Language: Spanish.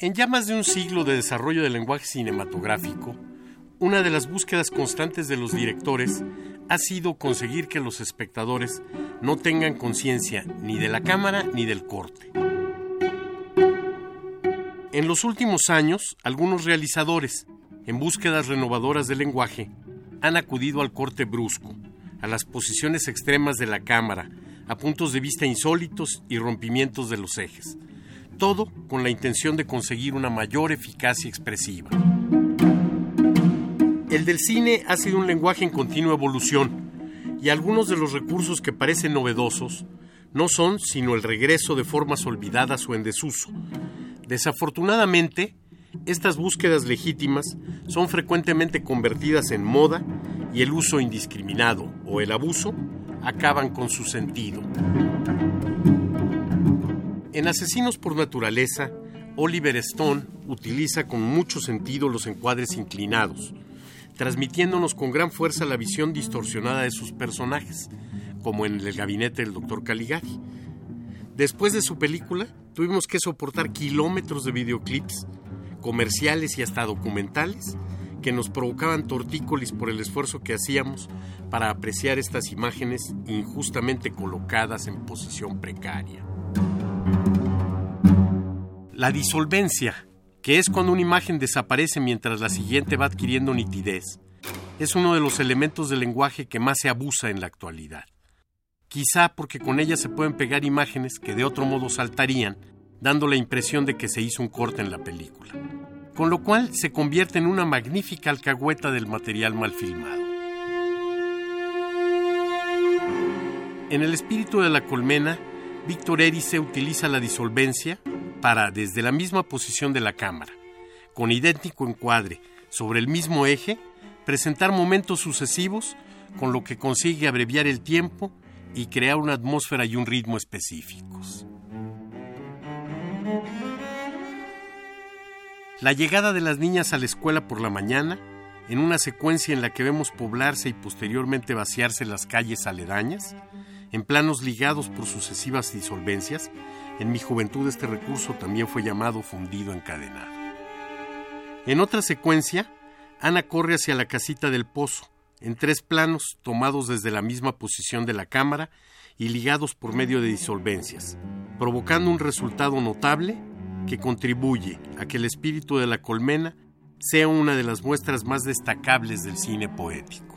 En ya más de un siglo de desarrollo del lenguaje cinematográfico, una de las búsquedas constantes de los directores ha sido conseguir que los espectadores no tengan conciencia ni de la cámara ni del corte. En los últimos años, algunos realizadores, en búsquedas renovadoras del lenguaje, han acudido al corte brusco, a las posiciones extremas de la cámara, a puntos de vista insólitos y rompimientos de los ejes. Todo con la intención de conseguir una mayor eficacia expresiva. El del cine ha sido un lenguaje en continua evolución y algunos de los recursos que parecen novedosos no son sino el regreso de formas olvidadas o en desuso. Desafortunadamente, estas búsquedas legítimas son frecuentemente convertidas en moda y el uso indiscriminado o el abuso acaban con su sentido. En Asesinos por Naturaleza, Oliver Stone utiliza con mucho sentido los encuadres inclinados, transmitiéndonos con gran fuerza la visión distorsionada de sus personajes, como en el gabinete del Dr. Caligari. Después de su película, tuvimos que soportar kilómetros de videoclips, comerciales y hasta documentales, que nos provocaban tortícolis por el esfuerzo que hacíamos para apreciar estas imágenes injustamente colocadas en posición precaria. La disolvencia, que es cuando una imagen desaparece mientras la siguiente va adquiriendo nitidez, es uno de los elementos del lenguaje que más se abusa en la actualidad. Quizá porque con ella se pueden pegar imágenes que de otro modo saltarían, dando la impresión de que se hizo un corte en la película. Con lo cual se convierte en una magnífica alcahueta del material mal filmado. En el espíritu de la colmena, Víctor Erice utiliza la disolvencia para, desde la misma posición de la cámara, con idéntico encuadre, sobre el mismo eje, presentar momentos sucesivos, con lo que consigue abreviar el tiempo y crear una atmósfera y un ritmo específicos. La llegada de las niñas a la escuela por la mañana, en una secuencia en la que vemos poblarse y posteriormente vaciarse las calles aledañas, en planos ligados por sucesivas disolvencias, en mi juventud este recurso también fue llamado fundido encadenado. En otra secuencia, Ana corre hacia la casita del pozo, en tres planos tomados desde la misma posición de la cámara y ligados por medio de disolvencias, provocando un resultado notable que contribuye a que el espíritu de la colmena sea una de las muestras más destacables del cine poético.